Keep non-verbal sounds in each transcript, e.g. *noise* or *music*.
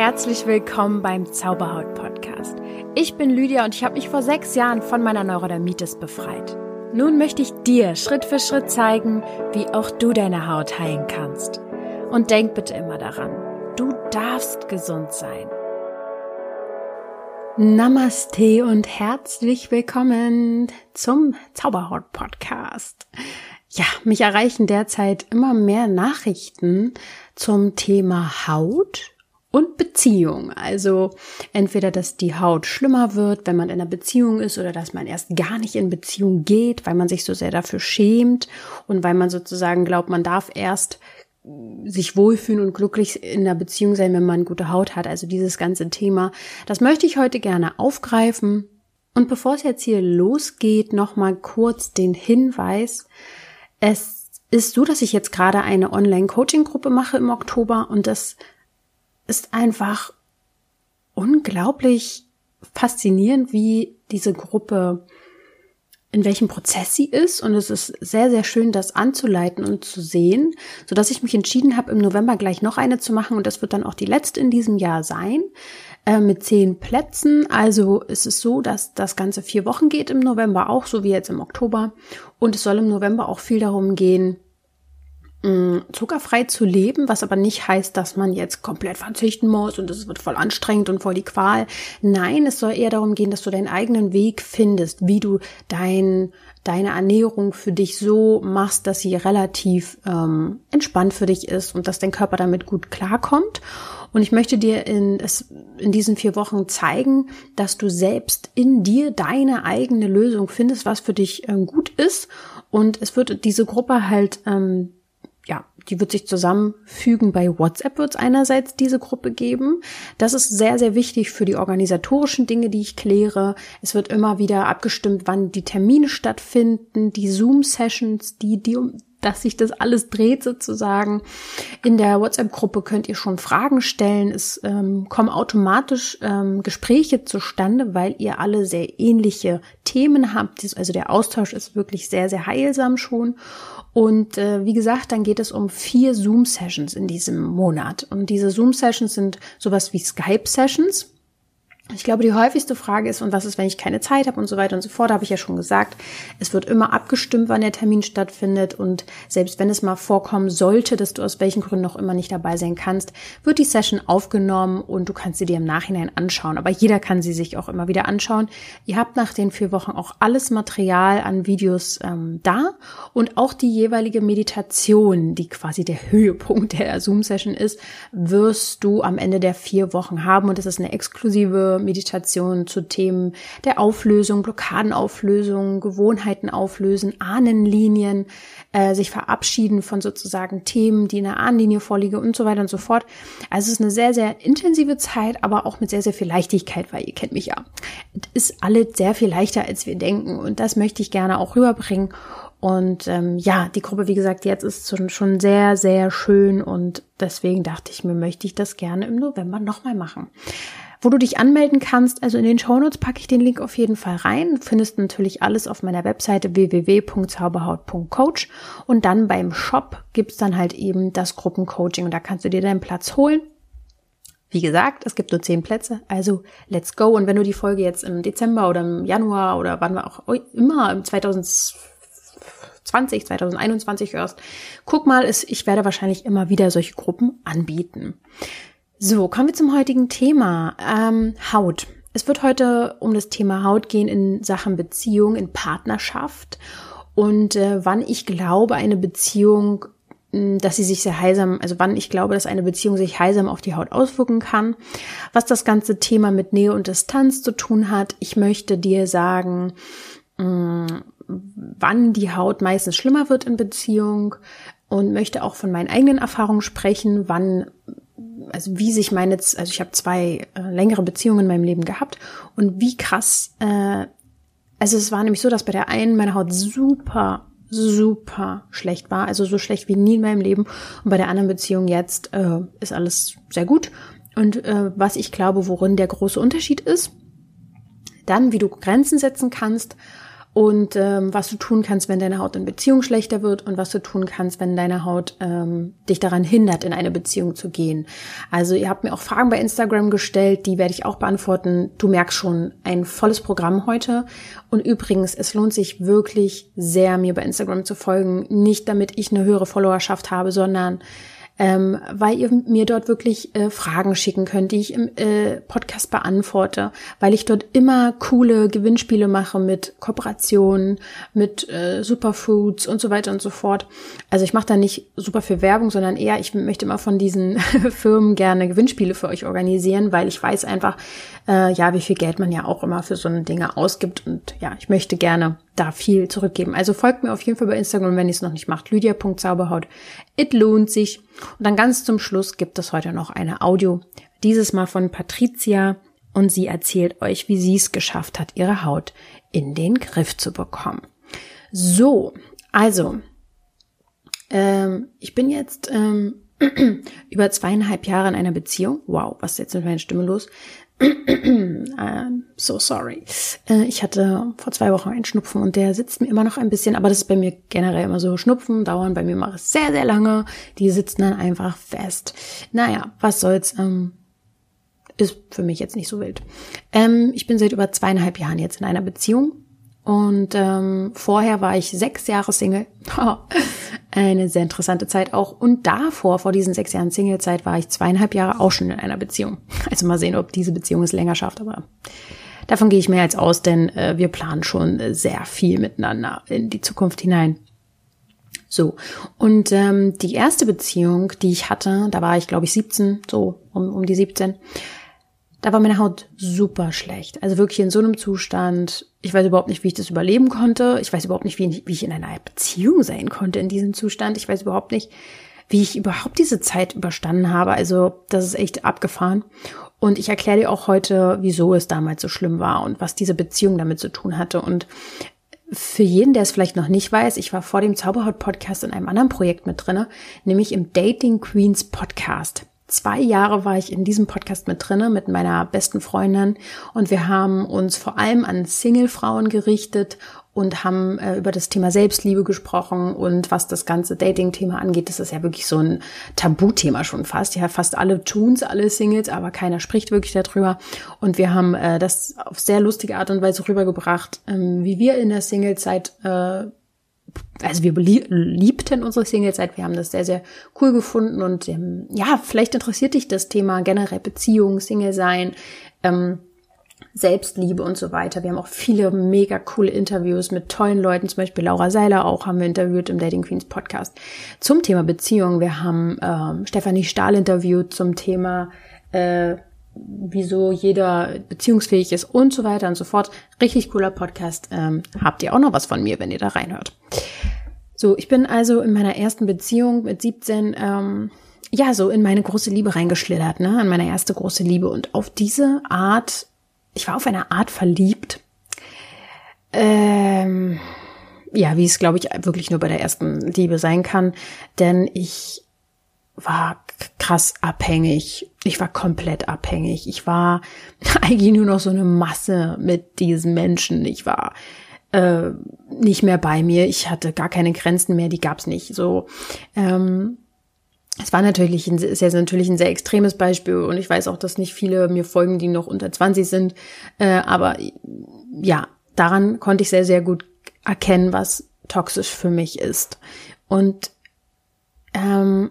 herzlich willkommen beim Zauberhaut Podcast. Ich bin Lydia und ich habe mich vor sechs Jahren von meiner Neurodermitis befreit. Nun möchte ich dir Schritt für Schritt zeigen, wie auch du deine Haut heilen kannst. Und denk bitte immer daran, du darfst gesund sein. Namaste und herzlich willkommen zum Zauberhaut Podcast. Ja, mich erreichen derzeit immer mehr Nachrichten zum Thema Haut und Beziehung. Also entweder, dass die Haut schlimmer wird, wenn man in einer Beziehung ist, oder dass man erst gar nicht in Beziehung geht, weil man sich so sehr dafür schämt und weil man sozusagen glaubt, man darf erst sich wohlfühlen und glücklich in der Beziehung sein, wenn man gute Haut hat. Also dieses ganze Thema, das möchte ich heute gerne aufgreifen. Und bevor es jetzt hier losgeht, nochmal kurz den Hinweis. Es ist so, dass ich jetzt gerade eine Online-Coaching-Gruppe mache im Oktober und das ist einfach unglaublich faszinierend, wie diese Gruppe in welchem Prozess sie ist. Und es ist sehr, sehr schön, das anzuleiten und zu sehen, so dass ich mich entschieden habe, im November gleich noch eine zu machen. Und das wird dann auch die letzte in diesem Jahr sein, äh, mit zehn Plätzen. Also es ist so, dass das Ganze vier Wochen geht im November auch, so wie jetzt im Oktober. Und es soll im November auch viel darum gehen, zuckerfrei zu leben, was aber nicht heißt, dass man jetzt komplett verzichten muss und es wird voll anstrengend und voll die Qual. Nein, es soll eher darum gehen, dass du deinen eigenen Weg findest, wie du dein, deine Ernährung für dich so machst, dass sie relativ ähm, entspannt für dich ist und dass dein Körper damit gut klarkommt. Und ich möchte dir in, in diesen vier Wochen zeigen, dass du selbst in dir deine eigene Lösung findest, was für dich ähm, gut ist. Und es wird diese Gruppe halt ähm, ja, die wird sich zusammenfügen. Bei WhatsApp wird es einerseits diese Gruppe geben. Das ist sehr, sehr wichtig für die organisatorischen Dinge, die ich kläre. Es wird immer wieder abgestimmt, wann die Termine stattfinden, die Zoom-Sessions, die, die dass sich das alles dreht sozusagen. In der WhatsApp-Gruppe könnt ihr schon Fragen stellen. Es ähm, kommen automatisch ähm, Gespräche zustande, weil ihr alle sehr ähnliche Themen habt. Also der Austausch ist wirklich sehr, sehr heilsam schon. Und äh, wie gesagt, dann geht es um vier Zoom-Sessions in diesem Monat. Und diese Zoom-Sessions sind sowas wie Skype-Sessions. Ich glaube, die häufigste Frage ist, und was ist, wenn ich keine Zeit habe und so weiter und so fort, habe ich ja schon gesagt. Es wird immer abgestimmt, wann der Termin stattfindet. Und selbst wenn es mal vorkommen sollte, dass du aus welchen Gründen auch immer nicht dabei sein kannst, wird die Session aufgenommen und du kannst sie dir im Nachhinein anschauen. Aber jeder kann sie sich auch immer wieder anschauen. Ihr habt nach den vier Wochen auch alles Material an Videos ähm, da und auch die jeweilige Meditation, die quasi der Höhepunkt der Zoom-Session ist, wirst du am Ende der vier Wochen haben. Und das ist eine exklusive Meditation zu Themen der Auflösung, Blockadenauflösung, Gewohnheiten auflösen, Ahnenlinien, äh, sich verabschieden von sozusagen Themen, die in der Ahnenlinie vorliegen und so weiter und so fort. Also es ist eine sehr, sehr intensive Zeit, aber auch mit sehr, sehr viel Leichtigkeit, weil ihr kennt mich ja. Es ist alles sehr viel leichter, als wir denken und das möchte ich gerne auch rüberbringen. Und ähm, ja, die Gruppe, wie gesagt, jetzt ist schon sehr, sehr schön und deswegen dachte ich mir, möchte ich das gerne im November nochmal machen wo du dich anmelden kannst. Also in den Shownotes packe ich den Link auf jeden Fall rein. Findest natürlich alles auf meiner Webseite www.zauberhaut.coach und dann beim Shop gibt's dann halt eben das Gruppencoaching und da kannst du dir deinen Platz holen. Wie gesagt, es gibt nur zehn Plätze, also let's go. Und wenn du die Folge jetzt im Dezember oder im Januar oder wann wir auch immer im 2020, 2021 hörst, guck mal, ich werde wahrscheinlich immer wieder solche Gruppen anbieten. So, kommen wir zum heutigen Thema. Ähm, Haut. Es wird heute um das Thema Haut gehen in Sachen Beziehung, in Partnerschaft und äh, wann ich glaube, eine Beziehung, hm, dass sie sich sehr heilsam, also wann ich glaube, dass eine Beziehung sich heilsam auf die Haut auswirken kann, was das ganze Thema mit Nähe und Distanz zu tun hat. Ich möchte dir sagen, mh, hm, wann die Haut meistens schlimmer wird in Beziehung und möchte auch von meinen eigenen Erfahrungen sprechen, wann also wie sich meine, also ich habe zwei äh, längere Beziehungen in meinem Leben gehabt und wie krass, äh, also es war nämlich so, dass bei der einen meine Haut super, super schlecht war, also so schlecht wie nie in meinem Leben und bei der anderen Beziehung jetzt äh, ist alles sehr gut. Und äh, was ich glaube, worin der große Unterschied ist, dann wie du Grenzen setzen kannst und ähm, was du tun kannst, wenn deine Haut in Beziehung schlechter wird und was du tun kannst, wenn deine Haut ähm, dich daran hindert, in eine Beziehung zu gehen. Also ihr habt mir auch Fragen bei Instagram gestellt, die werde ich auch beantworten. Du merkst schon, ein volles Programm heute. Und übrigens, es lohnt sich wirklich sehr, mir bei Instagram zu folgen. Nicht damit ich eine höhere Followerschaft habe, sondern ähm, weil ihr mir dort wirklich äh, Fragen schicken könnt, die ich im äh, Podcast beantworte, weil ich dort immer coole Gewinnspiele mache mit Kooperationen, mit äh, Superfoods und so weiter und so fort. Also ich mache da nicht super viel Werbung, sondern eher, ich möchte immer von diesen *laughs* Firmen gerne Gewinnspiele für euch organisieren, weil ich weiß einfach, äh, ja, wie viel Geld man ja auch immer für so eine Dinge ausgibt und ja, ich möchte gerne da viel zurückgeben. Also folgt mir auf jeden Fall bei Instagram, wenn ihr es noch nicht macht. Lydia.zauberhaut. It lohnt sich. Und dann ganz zum Schluss gibt es heute noch eine Audio. Dieses Mal von Patricia. Und sie erzählt euch, wie sie es geschafft hat, ihre Haut in den Griff zu bekommen. So, also, ähm, ich bin jetzt ähm, *clears throat* über zweieinhalb Jahre in einer Beziehung. Wow, was ist jetzt mit meiner Stimme los? I'm *clears throat* so sorry. Äh, ich hatte vor zwei Wochen einen Schnupfen und der sitzt mir immer noch ein bisschen, aber das ist bei mir generell immer so. Schnupfen dauern bei mir immer sehr, sehr lange. Die sitzen dann einfach fest. Naja, was soll's. Ähm, ist für mich jetzt nicht so wild. Ähm, ich bin seit über zweieinhalb Jahren jetzt in einer Beziehung und ähm, vorher war ich sechs Jahre Single. *laughs* Eine sehr interessante Zeit auch. Und davor, vor diesen sechs Jahren Singlezeit, war ich zweieinhalb Jahre auch schon in einer Beziehung. *laughs* Also mal sehen, ob diese Beziehung es länger schafft. Aber davon gehe ich mehr als aus, denn äh, wir planen schon sehr viel miteinander in die Zukunft hinein. So, und ähm, die erste Beziehung, die ich hatte, da war ich, glaube ich, 17, so um, um die 17, da war meine Haut super schlecht. Also wirklich in so einem Zustand. Ich weiß überhaupt nicht, wie ich das überleben konnte. Ich weiß überhaupt nicht, wie, ich in einer Beziehung sein konnte in diesem Zustand. Ich weiß überhaupt nicht, wie ich überhaupt diese Zeit überstanden habe. Also das ist echt abgefahren. Und ich erkläre dir auch heute, wieso es damals so schlimm war und was diese Beziehung damit zu tun hatte. Und für jeden, der es vielleicht noch nicht weiß, ich war vor dem Zauberhaut-Podcast in einem anderen Projekt mit drinne, nämlich im Dating Queens Podcast zwei Jahre war ich in diesem Podcast mit drinne mit meiner besten Freundin und wir haben uns vor allem an Single-Frauen gerichtet und haben äh, über das Thema Selbstliebe gesprochen und was das ganze Dating-Thema angeht, das ist ja wirklich so ein Tabuthema schon fast. Ja, fast alle tun's, alle Singles, aber keiner spricht wirklich darüber. Und wir haben äh, das auf sehr lustige Art und Weise rübergebracht, ähm, wie wir in der Singlezeit äh, also wir liebten unsere Singlezeit, wir haben das sehr, sehr cool gefunden und ähm, ja, vielleicht interessiert dich das Thema generell Beziehung, Single sein, ähm, Selbstliebe und so weiter. Wir haben auch viele mega coole Interviews mit tollen Leuten, zum Beispiel Laura Seiler auch haben wir interviewt im Dating Queens Podcast zum Thema Beziehung. Wir haben ähm, Stefanie Stahl interviewt zum Thema äh, wieso jeder beziehungsfähig ist und so weiter und so fort. Richtig cooler Podcast. Ähm, habt ihr auch noch was von mir, wenn ihr da reinhört. So, ich bin also in meiner ersten Beziehung mit 17, ähm, ja, so in meine große Liebe reingeschlittert, ne, in meine erste große Liebe. Und auf diese Art, ich war auf eine Art verliebt, ähm, ja, wie es, glaube ich, wirklich nur bei der ersten Liebe sein kann. Denn ich war krass abhängig. Ich war komplett abhängig. Ich war *laughs* eigentlich nur noch so eine Masse mit diesen Menschen. Ich war äh, nicht mehr bei mir. Ich hatte gar keine Grenzen mehr. Die gab's nicht. So. Ähm, es war natürlich ein, ist jetzt natürlich ein sehr extremes Beispiel und ich weiß auch, dass nicht viele mir folgen, die noch unter 20 sind. Äh, aber ja, daran konnte ich sehr, sehr gut erkennen, was toxisch für mich ist. Und ähm,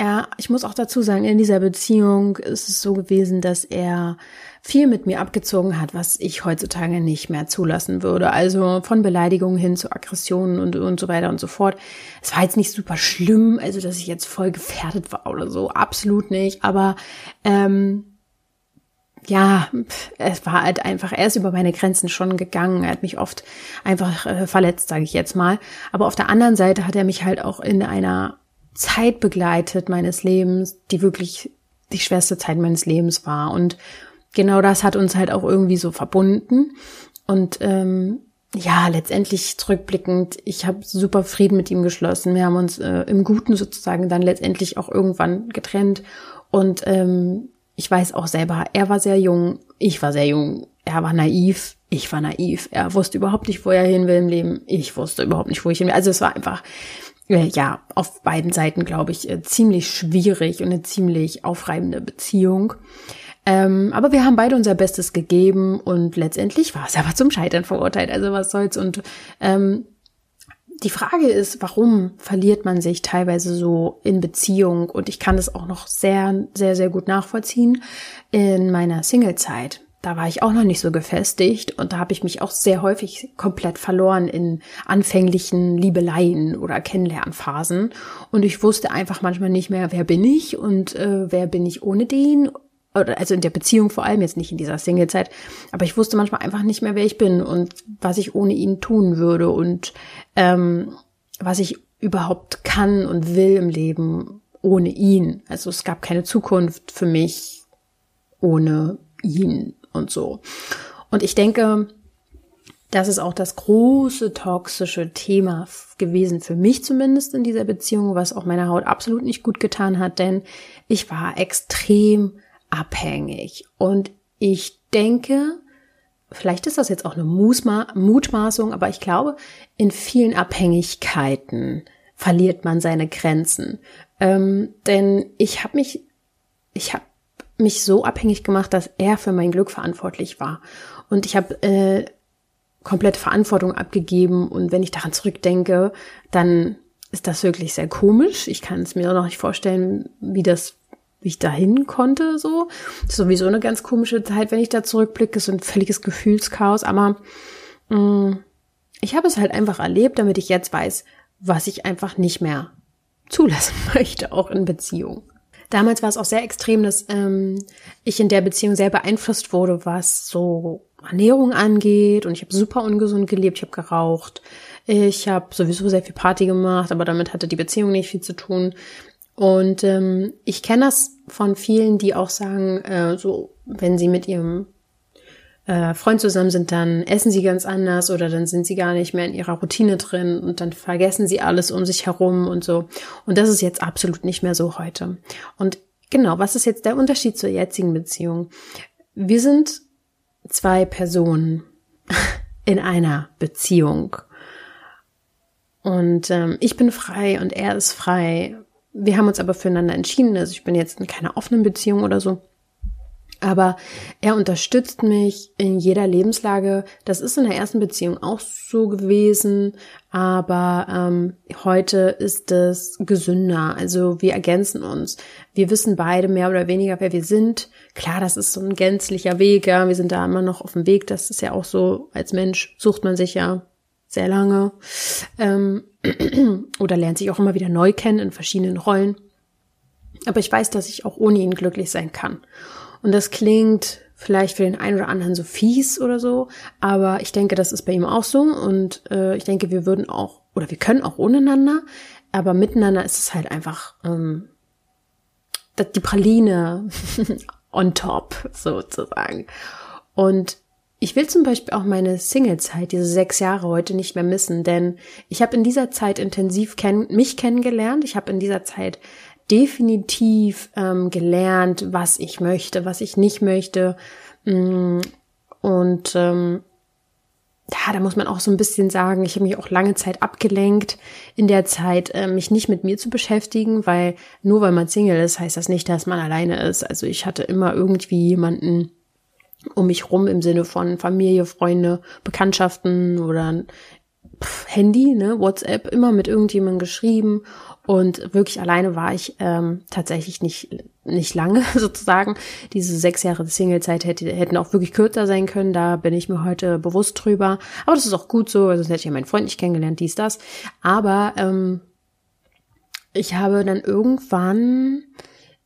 ja, ich muss auch dazu sagen, in dieser Beziehung ist es so gewesen, dass er viel mit mir abgezogen hat, was ich heutzutage nicht mehr zulassen würde. Also von Beleidigungen hin zu Aggressionen und, und so weiter und so fort. Es war jetzt nicht super schlimm, also dass ich jetzt voll gefährdet war oder so, absolut nicht. Aber ähm, ja, es war halt einfach, er ist über meine Grenzen schon gegangen. Er hat mich oft einfach äh, verletzt, sage ich jetzt mal. Aber auf der anderen Seite hat er mich halt auch in einer Zeit begleitet meines Lebens, die wirklich die schwerste Zeit meines Lebens war. Und genau das hat uns halt auch irgendwie so verbunden. Und ähm, ja, letztendlich zurückblickend, ich habe super Frieden mit ihm geschlossen. Wir haben uns äh, im Guten sozusagen dann letztendlich auch irgendwann getrennt. Und ähm, ich weiß auch selber, er war sehr jung, ich war sehr jung. er war naiv, ich war naiv. Er wusste überhaupt nicht, wo er hin will im Leben. Ich wusste überhaupt nicht, wo ich hin will. Also es war einfach, äh, ja, auf beiden Seiten, glaube ich, äh, ziemlich schwierig und eine ziemlich aufreibende Beziehung. Ähm, aber wir haben beide unser Bestes gegeben und letztendlich war es aber zum Scheitern verurteilt. Also was soll's. Und ähm, die Frage ist, warum verliert man sich teilweise so in Beziehung? Und ich kann das auch noch sehr, sehr, sehr gut nachvollziehen in meiner Singlezeit. Da war ich auch noch nicht so gefestigt und da habe ich mich auch sehr häufig komplett verloren in anfänglichen Liebeleien oder Kennenlernphasen. Und ich wusste einfach manchmal nicht mehr, wer bin ich und äh, wer bin ich ohne den oder also in der Beziehung vor allem jetzt nicht in dieser Singlezeit, aber ich wusste manchmal einfach nicht mehr, wer ich bin und was ich ohne ihn tun würde und ähm, was ich überhaupt kann und will im Leben ohne ihn. Also es gab keine Zukunft für mich ohne ihn und so. Und ich denke, das ist auch das große toxische Thema gewesen, für mich zumindest in dieser Beziehung, was auch meiner Haut absolut nicht gut getan hat, denn ich war extrem abhängig. Und ich denke, vielleicht ist das jetzt auch eine Mutmaßung, aber ich glaube, in vielen Abhängigkeiten verliert man seine Grenzen. Ähm, denn ich habe mich, ich habe mich so abhängig gemacht, dass er für mein Glück verantwortlich war. Und ich habe äh, komplett Verantwortung abgegeben. Und wenn ich daran zurückdenke, dann ist das wirklich sehr komisch. Ich kann es mir noch nicht vorstellen, wie das wie ich dahin konnte, so. Sowieso eine ganz komische Zeit, wenn ich da zurückblicke, so ein völliges Gefühlschaos, aber mh, mm, ich habe es halt einfach erlebt, damit ich jetzt weiß, was ich einfach nicht mehr zulassen *laughs* möchte, auch in Beziehung. Damals war es auch sehr extrem, dass ähm, ich in der Beziehung sehr beeinflusst wurde, was so Ernährung angeht. Und ich habe super ungesund gelebt, ich habe geraucht, ich habe sowieso sehr viel Party gemacht, aber damit hatte die Beziehung nicht viel zu tun. Und ähm, ich kenne das von vielen, die auch sagen, äh, so wenn sie mit ihrem äh, Freund zusammen sind, dann essen sie ganz anders oder dann sind sie gar nicht mehr in ihrer Routine drin und dann vergessen sie alles um sich herum und so. Und das ist jetzt absolut nicht mehr so heute. Und genau, was ist jetzt der Unterschied zur jetzigen Beziehung? Wir sind zwei Personen *laughs* in einer Beziehung. Und ähm, ich bin frei und er ist frei wir haben uns aber füreinander entschieden. Also ich bin jetzt in keiner offenen Beziehung oder so. Aber er unterstützt mich in jeder Lebenslage. Das ist in der ersten Beziehung auch so gewesen. Aber ähm, heute ist es gesünder. Also wir ergänzen uns. Wir wissen beide mehr oder weniger, wer wir sind. Klar, das ist so ein gänzlicher Weg. Ja, wir sind da immer noch auf dem Weg. Das ist ja auch so. Als Mensch sucht man sich ja sehr lange. Ähm, *clears throat* oder lernt sich auch immer wieder neu kennen in verschiedenen Rollen. Aber ich weiß, dass ich auch ohne ihn glücklich sein kann. Und das klingt vielleicht für den einen oder anderen so fies oder so, aber ich denke, das ist bei ihm auch so. Und äh, ich denke, wir würden auch, oder wir können auch ohneinander, aber miteinander ist es halt einfach ähm, die Praline *laughs* on top sozusagen. Und ich will zum Beispiel auch meine Singlezeit, diese sechs Jahre heute nicht mehr missen, denn ich habe in dieser Zeit intensiv kenn mich kennengelernt. Ich habe in dieser Zeit definitiv ähm, gelernt, was ich möchte, was ich nicht möchte. Mm, und ähm, ja, da muss man auch so ein bisschen sagen, ich habe mich auch lange Zeit abgelenkt in der Zeit, äh, mich nicht mit mir zu beschäftigen, weil nur weil man Single ist, heißt das nicht, dass man alleine ist. Also ich hatte immer irgendwie jemanden, um mich rum im Sinne von Familie, Freunde, Bekanntschaften oder Handy, ne, WhatsApp, immer mit irgendjemandem geschrieben und wirklich alleine war ich ähm, tatsächlich nicht nicht lange *laughs* sozusagen. Diese sechs Jahre Singlezeit hätte, hätten auch wirklich kürzer sein können. Da bin ich mir heute bewusst drüber. Aber das ist auch gut so. Sonst hätte ich ja meinen Freund nicht kennengelernt, dies das. Aber ähm, ich habe dann irgendwann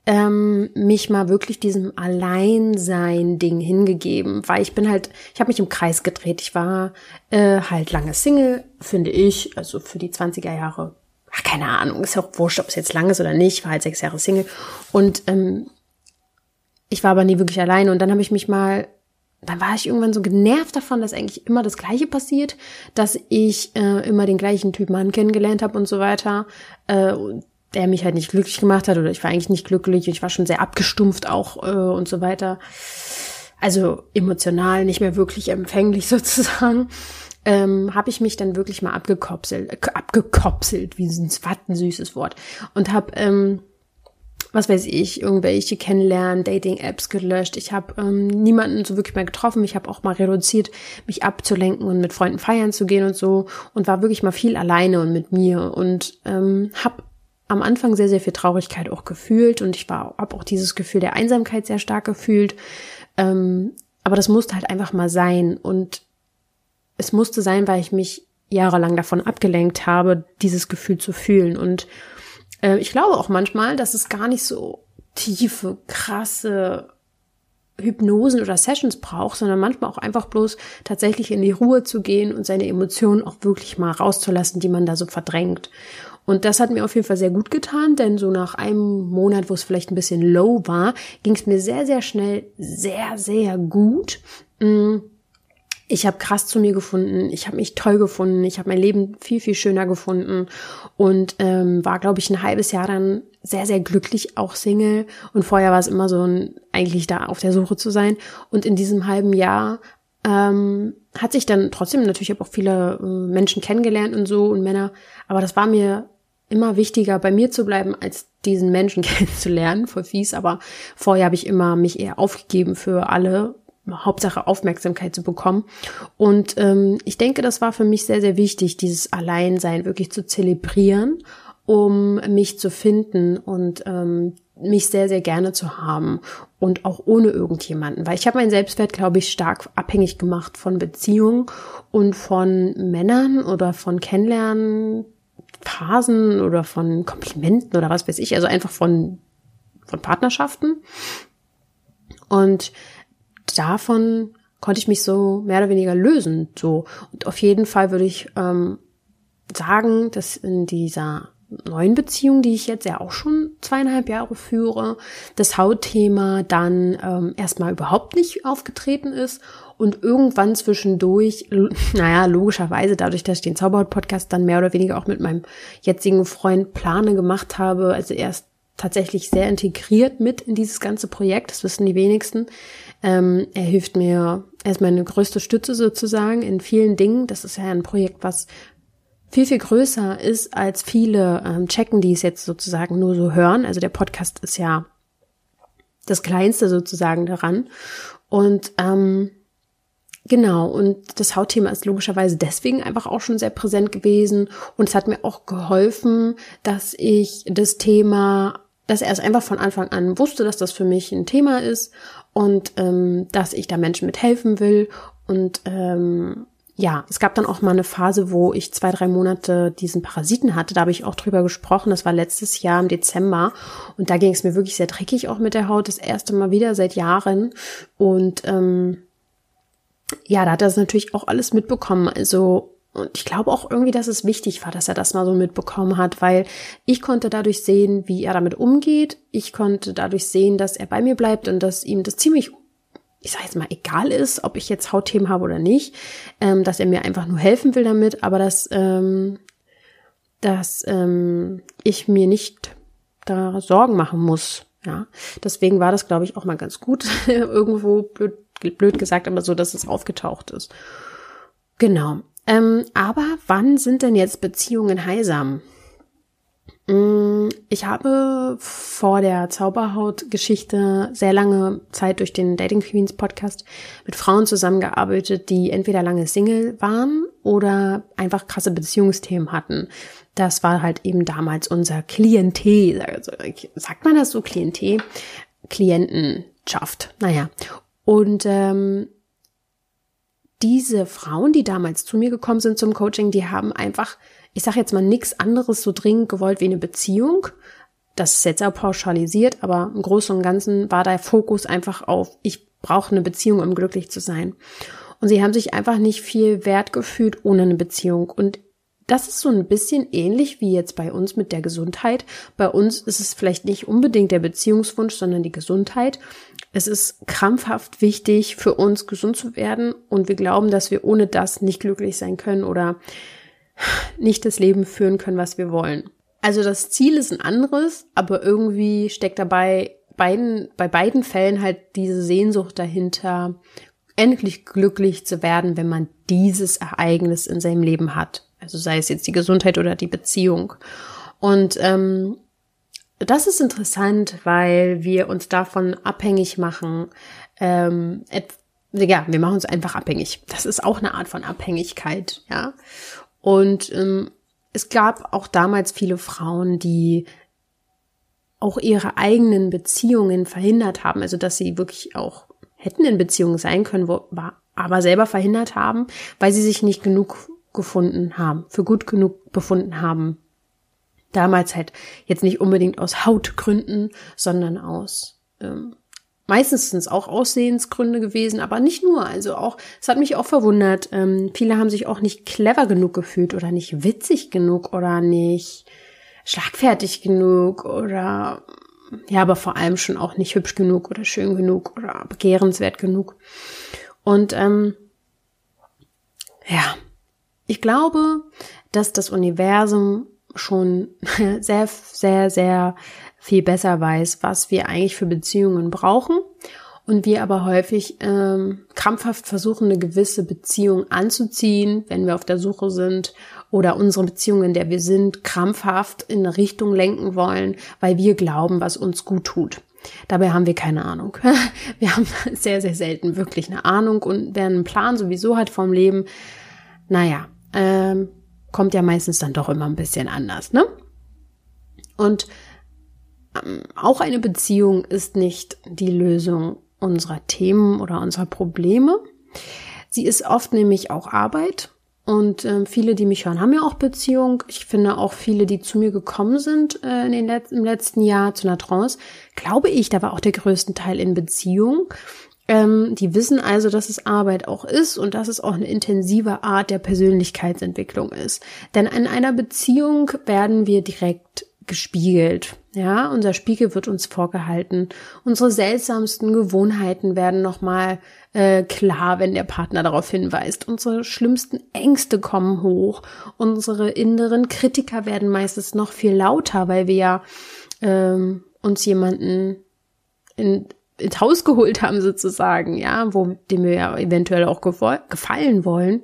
ähm, mich mal wirklich diesem Alleinsein-Ding hingegeben, weil ich bin halt, ich habe mich im Kreis gedreht. Ich war äh, halt lange Single, finde ich, also für die 20er Jahre. Ach, keine Ahnung, ist auch wurscht, ob es jetzt lang ist oder nicht. Ich war halt sechs Jahre Single und ähm, ich war aber nie wirklich alleine. Und dann habe ich mich mal dann war ich irgendwann so genervt davon, dass eigentlich immer das Gleiche passiert, dass ich äh, immer den gleichen Typ Mann kennengelernt habe und so weiter. Äh, der mich halt nicht glücklich gemacht hat oder ich war eigentlich nicht glücklich, ich war schon sehr abgestumpft auch äh, und so weiter. also emotional nicht mehr wirklich empfänglich *laughs* sozusagen, ähm, habe ich mich dann wirklich mal abgekopselt, äh, abgekopselt, wie ein süßes Wort, und habe ähm, was weiß ich, irgendwelche kennenlernen, Dating-Apps gelöscht. Ich habe ähm, niemanden so wirklich mehr getroffen. Ich habe auch mal reduziert, mich abzulenken und mit Freunden feiern zu gehen und so und war wirklich mal viel alleine und mit mir und ähm, habe am Anfang sehr, sehr viel Traurigkeit auch gefühlt und ich war, habe auch dieses Gefühl der Einsamkeit sehr stark gefühlt. Ähm, aber das musste halt einfach mal sein und es musste sein, weil ich mich jahrelang davon abgelenkt habe, dieses Gefühl zu fühlen und äh, ich glaube auch manchmal, dass es gar nicht so tiefe, krasse Hypnosen oder Sessions braucht, sondern manchmal auch einfach bloß tatsächlich in die Ruhe zu gehen und seine Emotionen auch wirklich mal rauszulassen, die man da so verdrängt. Und das hat mir auf jeden Fall sehr gut getan, denn so nach einem Monat, wo es vielleicht ein bisschen low war, ging es mir sehr, sehr schnell sehr, sehr gut. Mm ich habe krass zu mir gefunden, ich habe mich toll gefunden, ich habe mein Leben viel, viel schöner gefunden und ähm, war, glaube ich, ein halbes Jahr dann sehr, sehr glücklich, auch Single. Und vorher war es immer so ein, eigentlich da auf der Suche zu sein. Und in diesem halben Jahr ähm, hat sich dann trotzdem natürlich habe auch viele äh, Menschen kennengelernt und so und Männer, aber das war mir immer wichtiger, bei mir zu bleiben, als diesen Menschen *laughs* kennenzulernen, voll fies, aber vorher habe ich immer mich eher aufgegeben für alle Hauptsache Aufmerksamkeit zu bekommen. Und ähm, ich denke, das war für mich sehr, sehr wichtig, dieses Alleinsein wirklich zu zelebrieren, um mich zu finden und ähm, mich sehr, sehr gerne zu haben und auch ohne irgendjemanden, weil ich habe meinen Selbstwert, glaube ich, stark abhängig gemacht von Beziehungen und von Männern oder von Kennenlernen, Phasen oder von Komplimenten oder was weiß ich, also einfach von, von Partnerschaften. Und davon konnte ich mich so mehr oder weniger lösen. So. Und auf jeden Fall würde ich ähm, sagen, dass in dieser neuen Beziehung, die ich jetzt ja auch schon zweieinhalb Jahre führe, das Hautthema dann ähm, erstmal überhaupt nicht aufgetreten ist und irgendwann zwischendurch, *laughs* naja, logischerweise dadurch, dass ich den Zauberhaut-Podcast dann mehr oder weniger auch mit meinem jetzigen Freund Plane gemacht habe, also erst tatsächlich sehr integriert mit in dieses ganze Projekt, das wissen die wenigsten, ähm, er hilft mir, er ist meine größte Stütze sozusagen in vielen Dingen. Das ist ja ein Projekt, was viel, viel größer ist, als viele ähm, checken, die es jetzt sozusagen nur so hören. Also der Podcast ist ja das Kleinste sozusagen daran. Und ähm, Genau, und das Hautthema ist logischerweise deswegen einfach auch schon sehr präsent gewesen. Und es hat mir auch geholfen, dass ich das Thema, dass er es einfach von Anfang an wusste, dass das für mich ein Thema ist und ähm, dass ich da Menschen mithelfen will. Und ähm, ja, es gab dann auch mal eine Phase, wo ich zwei, drei Monate diesen Parasiten hatte. Da habe ich auch drüber gesprochen. Das war letztes Jahr im Dezember. Und da ging es mir wirklich sehr dreckig auch mit der Haut. Das erste Mal wieder seit Jahren. Und ähm, ja, da hat er es natürlich auch alles mitbekommen. Also und ich glaube auch irgendwie, dass es wichtig war, dass er das mal so mitbekommen hat, weil ich konnte dadurch sehen, wie er damit umgeht. Ich konnte dadurch sehen, dass er bei mir bleibt und dass ihm das ziemlich, ich sage jetzt mal, egal ist, ob ich jetzt Hautthemen habe oder nicht, ähm, dass er mir einfach nur helfen will damit, aber dass, ähm, dass ähm, ich mir nicht da Sorgen machen muss. Ja, deswegen war das, glaube ich, auch mal ganz gut, *laughs* irgendwo blöd, blöd gesagt, aber so, dass es aufgetaucht ist. Genau. Ähm, aber wann sind denn jetzt Beziehungen heilsam? Mm, ich habe vor der Zauberhaut-Geschichte sehr lange Zeit durch den Dating Queens Podcast mit Frauen zusammengearbeitet, die entweder lange Single waren oder einfach krasse Beziehungsthemen hatten. Das war halt eben damals unser Klientel. Also, sagt man das so? Klientel? Klientenschaft. Naja. Und ähm, diese Frauen, die damals zu mir gekommen sind zum Coaching, die haben einfach, ich sage jetzt mal, nichts anderes so dringend gewollt wie eine Beziehung. Das ist jetzt auch pauschalisiert, aber im Großen und Ganzen war der Fokus einfach auf, ich brauche eine Beziehung, um glücklich zu sein. Und sie haben sich einfach nicht viel wert gefühlt ohne eine Beziehung. Und das ist so ein bisschen ähnlich wie jetzt bei uns mit der Gesundheit. Bei uns ist es vielleicht nicht unbedingt der Beziehungswunsch, sondern die Gesundheit. Es ist krampfhaft wichtig für uns gesund zu werden und wir glauben, dass wir ohne das nicht glücklich sein können oder nicht das Leben führen können, was wir wollen. Also das Ziel ist ein anderes, aber irgendwie steckt dabei beiden, bei beiden Fällen halt diese Sehnsucht dahinter, endlich glücklich zu werden, wenn man dieses Ereignis in seinem Leben hat. Also sei es jetzt die Gesundheit oder die Beziehung. Und ähm, das ist interessant, weil wir uns davon abhängig machen. Ähm, ja, wir machen uns einfach abhängig. Das ist auch eine Art von Abhängigkeit, ja. Und ähm, es gab auch damals viele Frauen, die auch ihre eigenen Beziehungen verhindert haben, also dass sie wirklich auch hätten in Beziehungen sein können, wo, aber selber verhindert haben, weil sie sich nicht genug gefunden haben, für gut genug befunden haben. Damals halt jetzt nicht unbedingt aus Hautgründen, sondern aus ähm, meistens auch Aussehensgründe gewesen, aber nicht nur. Also auch, es hat mich auch verwundert. Ähm, viele haben sich auch nicht clever genug gefühlt oder nicht witzig genug oder nicht schlagfertig genug oder ja, aber vor allem schon auch nicht hübsch genug oder schön genug oder begehrenswert genug. Und ähm, ja, ich glaube, dass das Universum schon *laughs* sehr, sehr, sehr viel besser weiß, was wir eigentlich für Beziehungen brauchen und wir aber häufig ähm, krampfhaft versuchen, eine gewisse Beziehung anzuziehen, wenn wir auf der Suche sind oder unsere Beziehung, in der wir sind, krampfhaft in eine Richtung lenken wollen, weil wir glauben, was uns gut tut. Dabei haben wir keine Ahnung. *laughs* Wir haben *laughs* sehr, sehr selten wirklich eine Ahnung und wer einen Plan sowieso hat vom Leben, naja, ähm, kommt ja meistens dann doch immer ein bisschen anders, ne? Und ähm, auch eine Beziehung ist nicht die Lösung unserer Themen oder unserer Probleme. Sie ist oft nämlich auch Arbeit. Und äh, viele, die mich hören, haben ja auch Beziehung. Ich finde auch viele, die zu mir gekommen sind äh, in den Let im letzten Jahr zu einer Trance, glaube ich, da war auch der größte Teil in Beziehung. Ähm, die wissen also, dass es Arbeit auch ist und dass es auch eine intensive Art der Persönlichkeitsentwicklung ist. Denn in einer Beziehung werden wir direkt gespiegelt. Ja, unser Spiegel wird uns vorgehalten. Unsere seltsamsten Gewohnheiten werden nochmal äh, klar, wenn der Partner darauf hinweist. Unsere schlimmsten Ängste kommen hoch. Unsere inneren Kritiker werden meistens noch viel lauter, weil wir ja ähm, uns jemanden in, ins Haus geholt haben sozusagen, ja, wo dem wir ja eventuell auch gefallen wollen.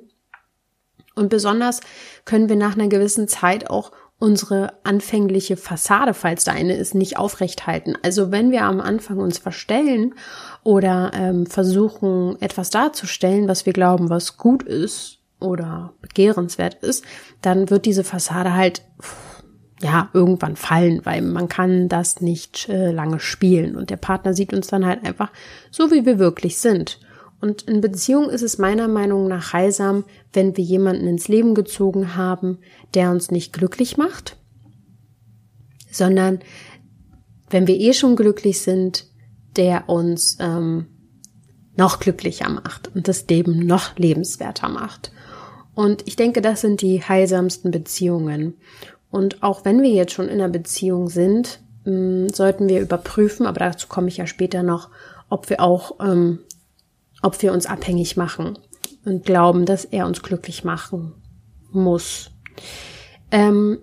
Und besonders können wir nach einer gewissen Zeit auch unsere anfängliche Fassade, falls da eine ist, nicht aufrecht halten. Also wenn wir am Anfang uns verstellen oder ähm, versuchen, etwas darzustellen, was wir glauben, was gut ist oder begehrenswert ist, dann wird diese Fassade halt ja irgendwann fallen, weil man kann das nicht äh, lange spielen und der Partner sieht uns dann halt einfach so, wie wir wirklich sind. Und in Beziehung ist es meiner Meinung nach heilsam, wenn wir jemanden ins Leben gezogen haben, der uns nicht glücklich macht, sondern wenn wir eh schon glücklich sind, der uns ähm, noch glücklicher macht und das Leben noch lebenswerter macht. Und ich denke, das sind die heilsamsten Beziehungen. Und auch wenn wir jetzt schon in einer Beziehung sind, mm, sollten wir überprüfen, aber dazu komme ich ja später noch, ob wir auch ähm, ob wir uns abhängig machen und glauben, dass er uns glücklich machen muss. Ähm,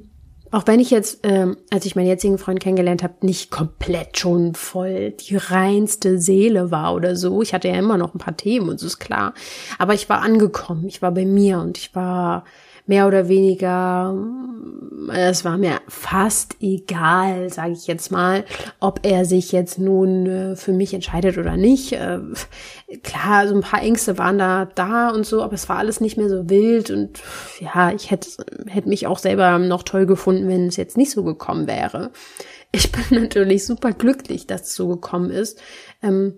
auch wenn ich jetzt, ähm, als ich meinen jetzigen Freund kennengelernt habe, nicht komplett schon voll die reinste Seele war oder so. Ich hatte ja immer noch ein paar Themen und so ist klar. Aber ich war angekommen, ich war bei mir und ich war mehr oder weniger, es war mir fast egal, sage ich jetzt mal, ob er sich jetzt nun äh, für mich entscheidet oder nicht. Äh, klar, so ein paar Ängste waren da da und so, aber es war alles nicht mehr so wild und ja, ich hätte hätte mich auch selber noch toll gefunden, wenn es jetzt nicht so gekommen wäre. Ich bin *laughs* natürlich super glücklich, dass es so gekommen ist. Ähm,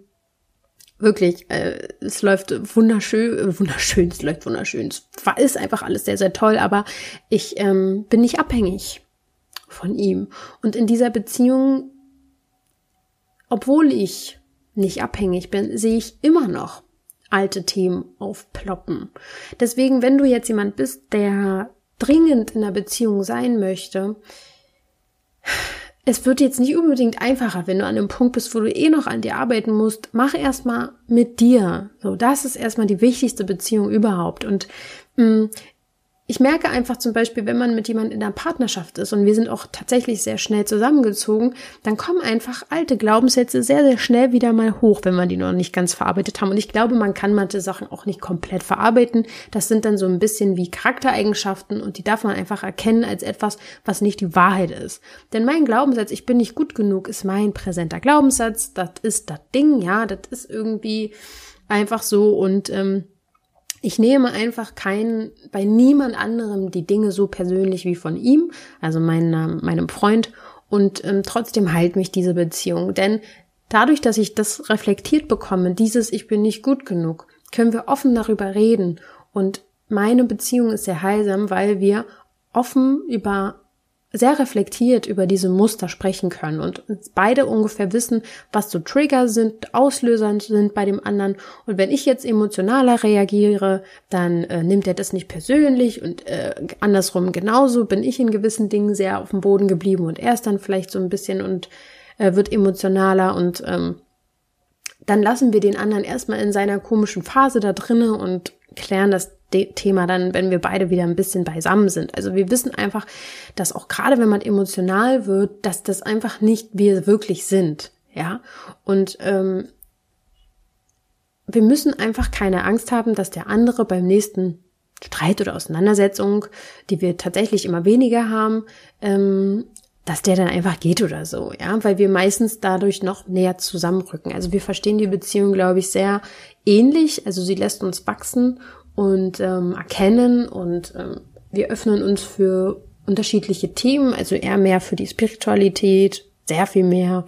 Wirklich, äh, es läuft wunderschön, äh, wunderschön, es läuft wunderschön. Es ist einfach alles sehr, sehr toll, aber ich ähm, bin nicht abhängig von ihm. Und in dieser Beziehung, obwohl ich nicht abhängig bin, sehe ich immer noch alte Themen aufploppen. Deswegen, wenn du jetzt jemand bist, der dringend in einer Beziehung sein möchte, es wird jetzt nicht unbedingt einfacher, wenn du an einem Punkt bist, wo du eh noch an dir arbeiten musst. Mach erstmal mit dir. So, das ist erstmal die wichtigste Beziehung überhaupt. Und mh, mm, ich merke einfach zum Beispiel, wenn man mit jemandem in einer Partnerschaft ist und wir sind auch tatsächlich sehr schnell zusammengezogen, dann kommen einfach alte Glaubenssätze sehr, sehr schnell wieder mal hoch, wenn wir die noch nicht ganz verarbeitet haben. Und ich glaube, man kann manche Sachen auch nicht komplett verarbeiten. Das sind dann so ein bisschen wie Charaktereigenschaften und die darf man einfach erkennen als etwas, was nicht die Wahrheit ist. Denn mein Glaubenssatz, ich bin nicht gut genug, ist mein präsenter Glaubenssatz. Das ist das Ding, ja, das ist irgendwie einfach so und ähm, ich nehme einfach keinen, bei niemand anderem die Dinge so persönlich wie von ihm, also meinem, meinem Freund, und ähm, trotzdem heilt mich diese Beziehung. Denn dadurch, dass ich das reflektiert bekomme, dieses Ich bin nicht gut genug, können wir offen darüber reden. Und meine Beziehung ist sehr heilsam, weil wir offen über sehr reflektiert über diese Muster sprechen können und beide ungefähr wissen, was so Trigger sind, Auslöser sind bei dem anderen. Und wenn ich jetzt emotionaler reagiere, dann äh, nimmt er das nicht persönlich und äh, andersrum genauso bin ich in gewissen Dingen sehr auf dem Boden geblieben und er ist dann vielleicht so ein bisschen und äh, wird emotionaler und ähm, dann lassen wir den anderen erstmal in seiner komischen Phase da drinnen und klären das Thema dann, wenn wir beide wieder ein bisschen beisammen sind. Also wir wissen einfach, dass auch gerade wenn man emotional wird, dass das einfach nicht wir wirklich sind. Ja. Und ähm, wir müssen einfach keine Angst haben, dass der andere beim nächsten Streit oder Auseinandersetzung, die wir tatsächlich immer weniger haben, ähm, dass der dann einfach geht oder so, ja, weil wir meistens dadurch noch näher zusammenrücken. Also wir verstehen die Beziehung, glaube ich, sehr ähnlich. Also sie lässt uns wachsen und ähm, erkennen und ähm, wir öffnen uns für unterschiedliche Themen, also eher mehr für die Spiritualität, sehr viel mehr.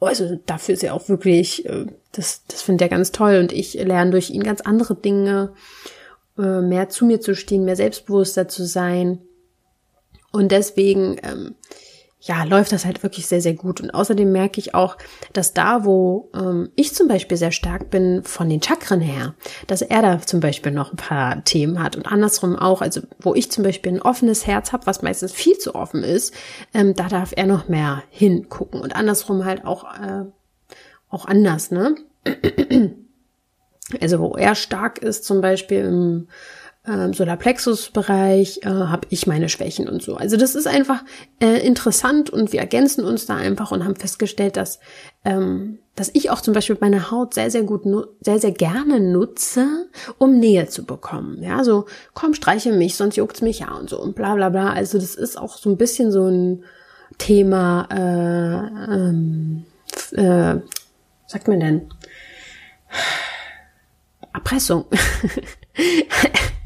Also dafür ist er auch wirklich, äh, das, das findet er ganz toll und ich lerne durch ihn ganz andere Dinge, äh, mehr zu mir zu stehen, mehr selbstbewusster zu sein. Und deswegen ähm, ja, läuft das halt wirklich sehr, sehr gut. Und außerdem merke ich auch, dass da, wo ähm, ich zum Beispiel sehr stark bin von den Chakren her, dass er da zum Beispiel noch ein paar Themen hat und andersrum auch, also wo ich zum Beispiel ein offenes Herz habe, was meistens viel zu offen ist, ähm, da darf er noch mehr hingucken und andersrum halt auch, äh, auch anders, ne? *clears throat* Also wo er stark ist, zum Beispiel im ähm, Solarplexus-Bereich äh, habe ich meine Schwächen und so. Also das ist einfach äh, interessant und wir ergänzen uns da einfach und haben festgestellt, dass ähm, dass ich auch zum Beispiel meine Haut sehr sehr gut sehr sehr gerne nutze, um Nähe zu bekommen. Ja, so komm streiche mich, sonst juckt's mich ja und so und bla bla bla. Also das ist auch so ein bisschen so ein Thema. Äh, ähm, äh, sagt man denn? Erpressung. *laughs*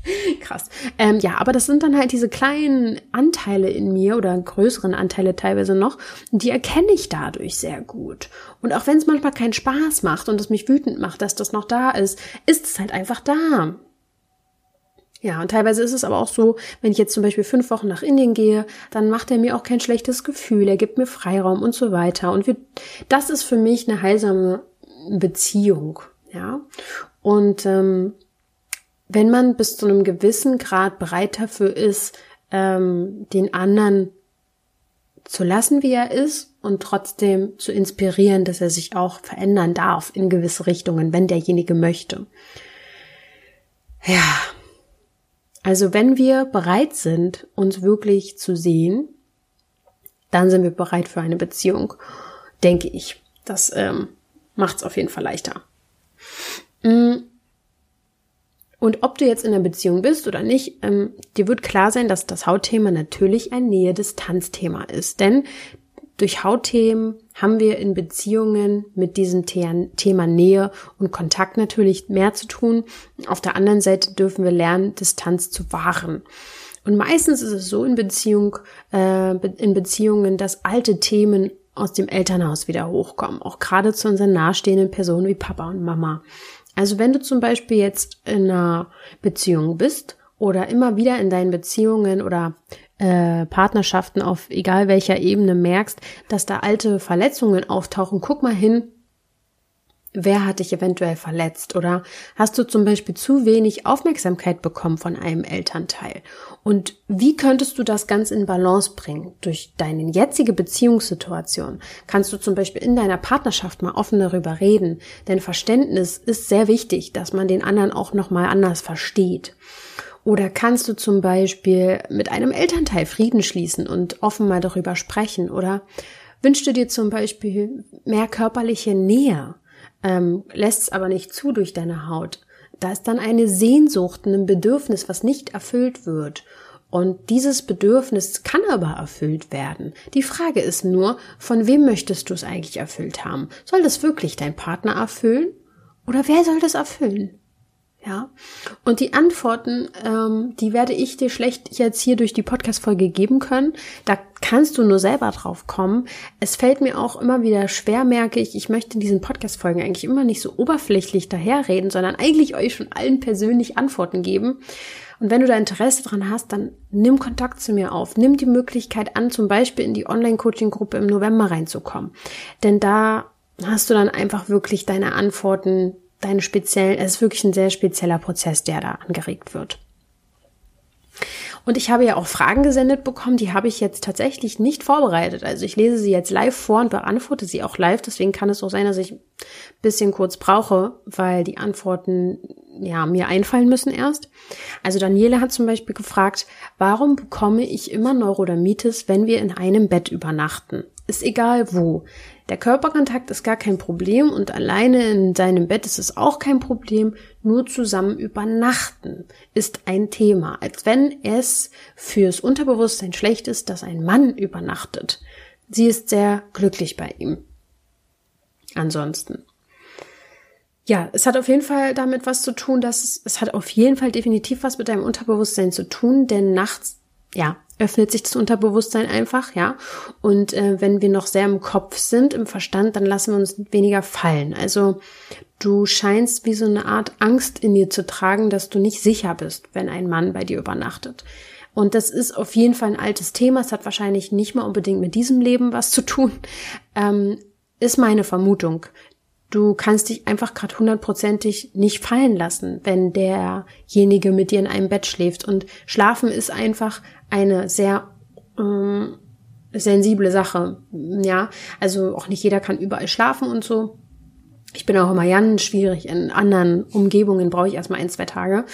*laughs* Krass. Ähm, ja, aber das sind dann halt diese kleinen Anteile in mir oder größeren Anteile teilweise noch, die erkenne ich dadurch sehr gut. Und auch wenn es manchmal keinen Spaß macht und es mich wütend macht, dass das noch da ist, ist es halt einfach da. Ja, und teilweise ist es aber auch so, wenn ich jetzt zum Beispiel fünf Wochen nach Indien gehe, dann macht er mir auch kein schlechtes Gefühl, er gibt mir Freiraum und so weiter. Und wir, das ist für mich eine heilsame Beziehung. Ja, und ähm, wenn man bis zu einem gewissen Grad bereit dafür ist, ähm, den anderen zu lassen, wie er ist und trotzdem zu inspirieren, dass er sich auch verändern darf in gewisse Richtungen, wenn derjenige möchte. Ja, also wenn wir bereit sind, uns wirklich zu sehen, dann sind wir bereit für eine Beziehung, denke ich. Das ähm, macht es auf jeden Fall leichter. Mm. Und ob du jetzt in einer Beziehung bist oder nicht, ähm, dir wird klar sein, dass das Hautthema natürlich ein Nähe-Distanz-Thema ist. Denn durch Hautthemen haben wir in Beziehungen mit diesem Thema Nähe und Kontakt natürlich mehr zu tun. Auf der anderen Seite dürfen wir lernen, Distanz zu wahren. Und meistens ist es so in Beziehung, äh, in Beziehungen, dass alte Themen aus dem Elternhaus wieder hochkommen, auch gerade zu unseren nahestehenden Personen wie Papa und Mama. Also wenn du zum Beispiel jetzt in einer Beziehung bist oder immer wieder in deinen Beziehungen oder äh, Partnerschaften auf egal welcher Ebene merkst, dass da alte Verletzungen auftauchen, guck mal hin, Wer hat dich eventuell verletzt? Oder hast du zum Beispiel zu wenig Aufmerksamkeit bekommen von einem Elternteil? Und wie könntest du das ganz in Balance bringen? Durch deine jetzige Beziehungssituation kannst du zum Beispiel in deiner Partnerschaft mal offen darüber reden. Denn Verständnis ist sehr wichtig, dass man den anderen auch nochmal anders versteht. Oder kannst du zum Beispiel mit einem Elternteil Frieden schließen und offen mal darüber sprechen? Oder wünschst du dir zum Beispiel mehr körperliche Nähe, ähm, lässt es aber nicht zu durch deine Haut? Da ist dann eine Sehnsucht, ein Bedürfnis, was nicht erfüllt wird. Und dieses Bedürfnis kann aber erfüllt werden. Die Frage ist nur, von wem möchtest du es eigentlich erfüllt haben? Soll das wirklich dein Partner erfüllen? Oder wer soll das erfüllen? Ja. Und die Antworten, ähm, die werde ich dir schlecht jetzt hier durch die Podcast-Folge geben können. Da kannst du nur selber drauf kommen. Es fällt mir auch immer wieder schwer, merke ich, ich möchte in diesen Podcast-Folgen eigentlich immer nicht so oberflächlich daherreden, sondern eigentlich euch schon allen persönlich Antworten geben. Und wenn du da Interesse dran hast, dann nimm Kontakt zu mir auf. Nimm die Möglichkeit an, zum Beispiel in die Online-Coaching-Gruppe im November reinzukommen. Denn da hast du dann einfach wirklich deine Antworten, deine speziellen, es ist wirklich ein sehr spezieller Prozess, der da angeregt wird. Und ich habe ja auch Fragen gesendet bekommen, die habe ich jetzt tatsächlich nicht vorbereitet. Also ich lese sie jetzt live vor und beantworte sie auch live. Deswegen kann es auch sein, dass ich ein bisschen kurz brauche, weil die Antworten ja mir einfallen müssen erst. Also Daniele hat zum Beispiel gefragt, warum bekomme ich immer Neurodermitis, wenn wir in einem Bett übernachten? Ist egal wo. Der Körperkontakt ist gar kein Problem und alleine in seinem Bett ist es auch kein Problem. Nur zusammen übernachten ist ein Thema, als wenn es fürs Unterbewusstsein schlecht ist, dass ein Mann übernachtet. Sie ist sehr glücklich bei ihm. Ansonsten. Ja, es hat auf jeden Fall damit was zu tun, dass es, es hat auf jeden Fall definitiv was mit deinem Unterbewusstsein zu tun, denn nachts, ja, öffnet sich das Unterbewusstsein einfach, ja. Und äh, wenn wir noch sehr im Kopf sind, im Verstand, dann lassen wir uns weniger fallen. Also du scheinst wie so eine Art Angst in dir zu tragen, dass du nicht sicher bist, wenn ein Mann bei dir übernachtet. Und das ist auf jeden Fall ein altes Thema. Es hat wahrscheinlich nicht mal unbedingt mit diesem Leben was zu tun. Ähm, ist meine Vermutung. Du kannst dich einfach gerade hundertprozentig nicht fallen lassen, wenn derjenige mit dir in einem Bett schläft. Und Schlafen ist einfach eine sehr ähm, sensible Sache. Ja, also auch nicht jeder kann überall schlafen und so. Ich bin auch immer ganz schwierig. In anderen Umgebungen brauche ich erstmal ein, zwei Tage.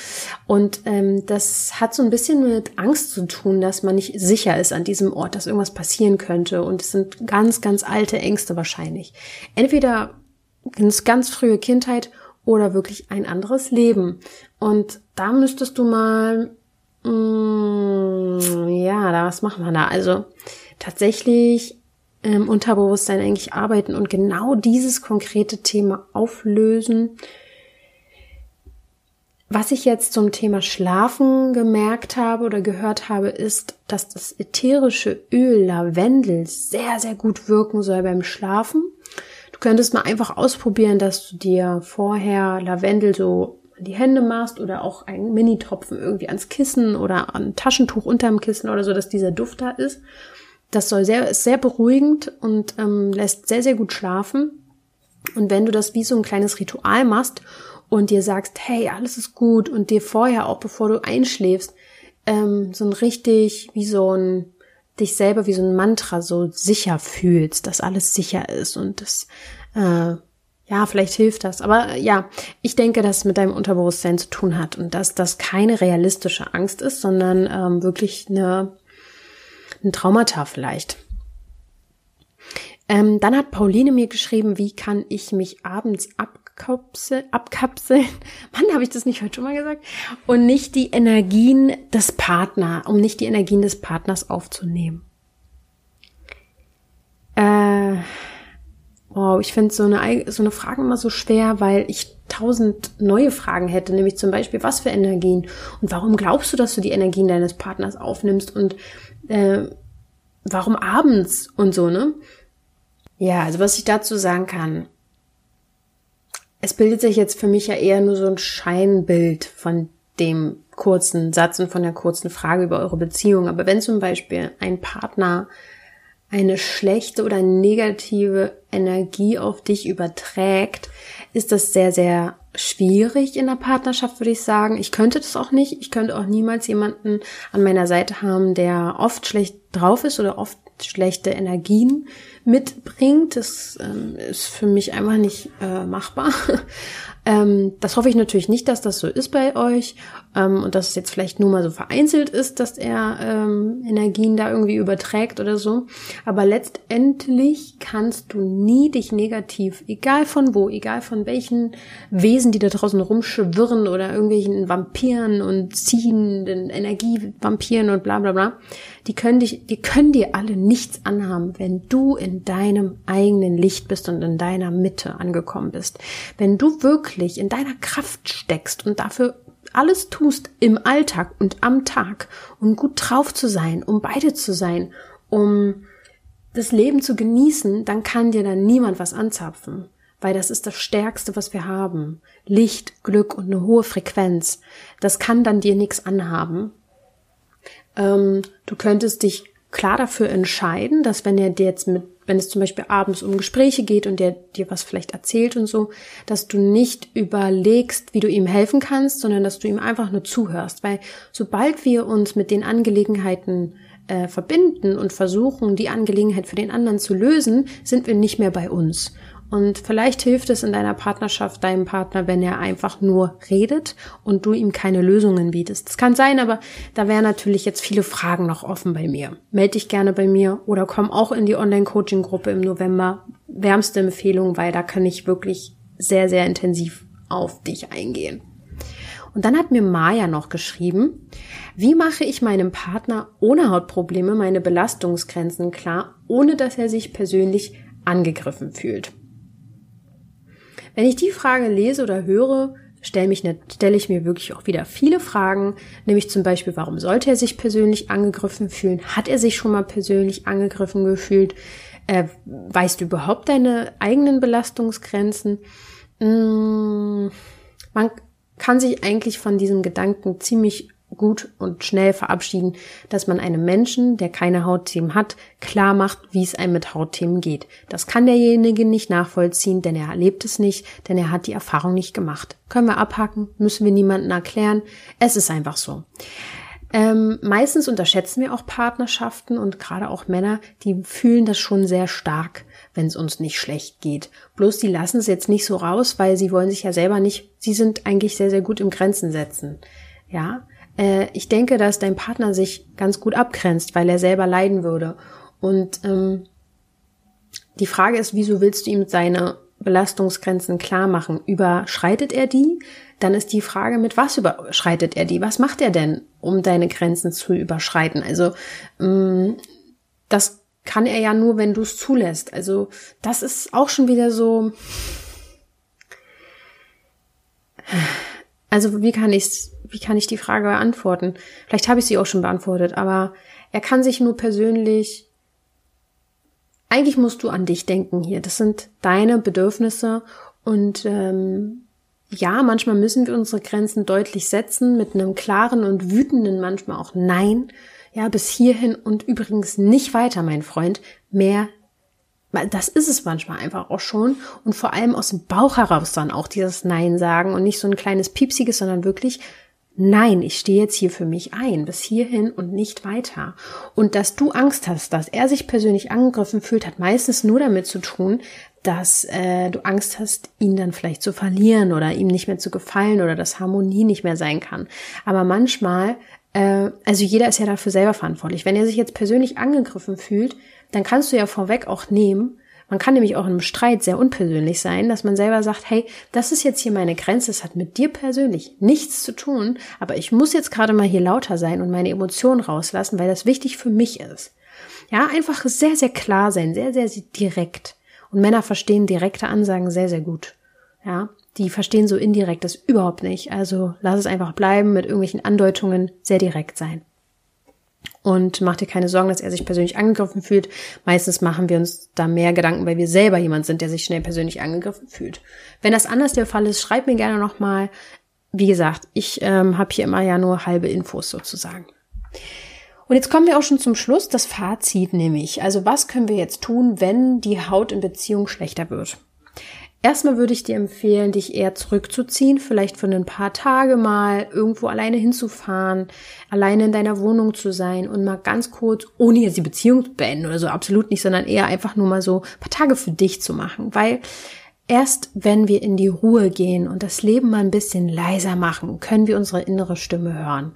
Und ähm, das hat so ein bisschen mit Angst zu tun, dass man nicht sicher ist an diesem Ort, dass irgendwas passieren könnte. Und es sind ganz, ganz alte Ängste wahrscheinlich. Entweder ganz, ganz frühe Kindheit oder wirklich ein anderes Leben. Und da müsstest du mal, ja, da was machen wir da? Also tatsächlich im Unterbewusstsein eigentlich arbeiten und genau dieses konkrete Thema auflösen. Was ich jetzt zum Thema Schlafen gemerkt habe oder gehört habe, ist, dass das ätherische Öl Lavendel sehr, sehr gut wirken soll beim Schlafen könntest mal einfach ausprobieren, dass du dir vorher Lavendel so die Hände machst oder auch einen Mini-Tropfen irgendwie ans Kissen oder an ein Taschentuch unterm Kissen oder so, dass dieser Duft da ist. Das soll sehr, ist sehr beruhigend und ähm, lässt sehr, sehr gut schlafen. Und wenn du das wie so ein kleines Ritual machst und dir sagst, hey, alles ist gut und dir vorher, auch bevor du einschläfst, ähm, so ein richtig, wie so ein dich selber wie so ein Mantra so sicher fühlst, dass alles sicher ist und das, äh, ja, vielleicht hilft das. Aber ja, ich denke, dass es mit deinem Unterbewusstsein zu tun hat und dass das keine realistische Angst ist, sondern ähm, wirklich eine, ein Traumata vielleicht. Ähm, dann hat Pauline mir geschrieben, wie kann ich mich abends ab abkapseln, abkapseln. *laughs* Mann, habe ich das nicht heute schon mal gesagt? Und nicht die Energien des Partners, um nicht die Energien des Partners aufzunehmen. Äh, wow, ich finde so eine, so eine Frage immer so schwer, weil ich tausend neue Fragen hätte, nämlich zum Beispiel, was für Energien und warum glaubst du, dass du die Energien deines Partners aufnimmst und äh, warum abends und so, ne? Ja, also was ich dazu sagen kann, es bildet sich jetzt für mich ja eher nur so ein Scheinbild von dem kurzen Satz und von der kurzen Frage über eure Beziehung. Aber wenn zum Beispiel ein Partner eine schlechte oder negative Energie auf dich überträgt, ist das sehr, sehr schwierig in der Partnerschaft, würde ich sagen. Ich könnte das auch nicht. Ich könnte auch niemals jemanden an meiner Seite haben, der oft schlecht drauf ist oder oft schlechte Energien mitbringt. Das ähm, ist für mich einfach nicht äh, machbar. *laughs* ähm, das hoffe ich natürlich nicht, dass das so ist bei euch ähm, und dass es jetzt vielleicht nur mal so vereinzelt ist, dass er ähm, Energien da irgendwie überträgt oder so. Aber letztendlich kannst du nie dich negativ, egal von wo, egal von welchen Wesen, die da draußen rumschwirren oder irgendwelchen Vampiren und ziehenden Energievampiren und bla bla bla, die können dich, die können dir alle nichts anhaben, wenn du in deinem eigenen Licht bist und in deiner Mitte angekommen bist. Wenn du wirklich in deiner Kraft steckst und dafür alles tust im Alltag und am Tag, um gut drauf zu sein, um beide zu sein, um das Leben zu genießen, dann kann dir dann niemand was anzapfen, weil das ist das Stärkste, was wir haben. Licht, Glück und eine hohe Frequenz. Das kann dann dir nichts anhaben. Ähm, du könntest dich klar dafür entscheiden, dass wenn er dir jetzt mit, wenn es zum Beispiel abends um Gespräche geht und der dir was vielleicht erzählt und so, dass du nicht überlegst, wie du ihm helfen kannst, sondern dass du ihm einfach nur zuhörst. Weil sobald wir uns mit den Angelegenheiten äh, verbinden und versuchen, die Angelegenheit für den anderen zu lösen, sind wir nicht mehr bei uns. Und vielleicht hilft es in deiner Partnerschaft deinem Partner, wenn er einfach nur redet und du ihm keine Lösungen bietest. Das kann sein, aber da wären natürlich jetzt viele Fragen noch offen bei mir. Meld dich gerne bei mir oder komm auch in die Online-Coaching-Gruppe im November. Wärmste Empfehlung, weil da kann ich wirklich sehr, sehr intensiv auf dich eingehen. Und dann hat mir Maya noch geschrieben, wie mache ich meinem Partner ohne Hautprobleme meine Belastungsgrenzen klar, ohne dass er sich persönlich angegriffen fühlt? Wenn ich die Frage lese oder höre, stelle, mich, stelle ich mir wirklich auch wieder viele Fragen, nämlich zum Beispiel, warum sollte er sich persönlich angegriffen fühlen? Hat er sich schon mal persönlich angegriffen gefühlt? Äh, weißt du überhaupt deine eigenen Belastungsgrenzen? Mmh, man kann sich eigentlich von diesem Gedanken ziemlich gut und schnell verabschieden, dass man einem Menschen, der keine Hautthemen hat, klar macht, wie es einem mit Hautthemen geht. Das kann derjenige nicht nachvollziehen, denn er erlebt es nicht, denn er hat die Erfahrung nicht gemacht. Können wir abhaken, müssen wir niemandem erklären. Es ist einfach so. Ähm, meistens unterschätzen wir auch Partnerschaften und gerade auch Männer, die fühlen das schon sehr stark, wenn es uns nicht schlecht geht. Bloß die lassen es jetzt nicht so raus, weil sie wollen sich ja selber nicht, sie sind eigentlich sehr, sehr gut im Grenzen setzen. Ja, äh, ich denke, dass dein Partner sich ganz gut abgrenzt, weil er selber leiden würde. Und ähm, die Frage ist, wieso willst du ihm seine Belastungsgrenzen klar machen? Überschreitet er die? Dann ist die Frage, mit was überschreitet er die? Was macht er denn, um deine Grenzen zu überschreiten? Also ähm, das kann er ja nur, wenn du es zulässt. Also das ist auch schon wieder so. Also wie kann ich wie kann ich die Frage beantworten? Vielleicht habe ich sie auch schon beantwortet, aber er kann sich nur persönlich. Eigentlich musst du an dich denken hier. Das sind deine Bedürfnisse und ähm, ja, manchmal müssen wir unsere Grenzen deutlich setzen mit einem klaren und wütenden manchmal auch Nein. Ja, bis hierhin und übrigens nicht weiter, mein Freund. Mehr das ist es manchmal einfach auch schon und vor allem aus dem Bauch heraus dann auch dieses Nein sagen und nicht so ein kleines piepsiges, sondern wirklich Nein, ich stehe jetzt hier für mich ein, bis hierhin und nicht weiter. Und dass du Angst hast, dass er sich persönlich angegriffen fühlt, hat meistens nur damit zu tun, dass äh, du Angst hast, ihn dann vielleicht zu verlieren oder ihm nicht mehr zu gefallen oder dass Harmonie nicht mehr sein kann. Aber manchmal, äh, also jeder ist ja dafür selber verantwortlich. Wenn er sich jetzt persönlich angegriffen fühlt, dann kannst du ja vorweg auch nehmen, man kann nämlich auch in einem Streit sehr unpersönlich sein, dass man selber sagt, hey, das ist jetzt hier meine Grenze, es hat mit dir persönlich nichts zu tun, aber ich muss jetzt gerade mal hier lauter sein und meine Emotionen rauslassen, weil das wichtig für mich ist. Ja, einfach sehr, sehr klar sein, sehr, sehr direkt. Und Männer verstehen direkte Ansagen sehr, sehr gut. Ja, die verstehen so indirektes überhaupt nicht. Also lass es einfach bleiben mit irgendwelchen Andeutungen sehr direkt sein. Und mach dir keine Sorgen, dass er sich persönlich angegriffen fühlt. Meistens machen wir uns da mehr Gedanken, weil wir selber jemand sind, der sich schnell persönlich angegriffen fühlt. Wenn das anders der Fall ist, schreib mir gerne nochmal. Wie gesagt, ich ähm, habe hier immer ja nur halbe Infos sozusagen. Und jetzt kommen wir auch schon zum Schluss, das Fazit nämlich. Also was können wir jetzt tun, wenn die Haut in Beziehung schlechter wird? Erstmal würde ich dir empfehlen, dich eher zurückzuziehen, vielleicht für ein paar Tage mal irgendwo alleine hinzufahren, alleine in deiner Wohnung zu sein und mal ganz kurz, ohne jetzt die Beziehung zu beenden oder so, absolut nicht, sondern eher einfach nur mal so ein paar Tage für dich zu machen, weil erst wenn wir in die Ruhe gehen und das Leben mal ein bisschen leiser machen, können wir unsere innere Stimme hören.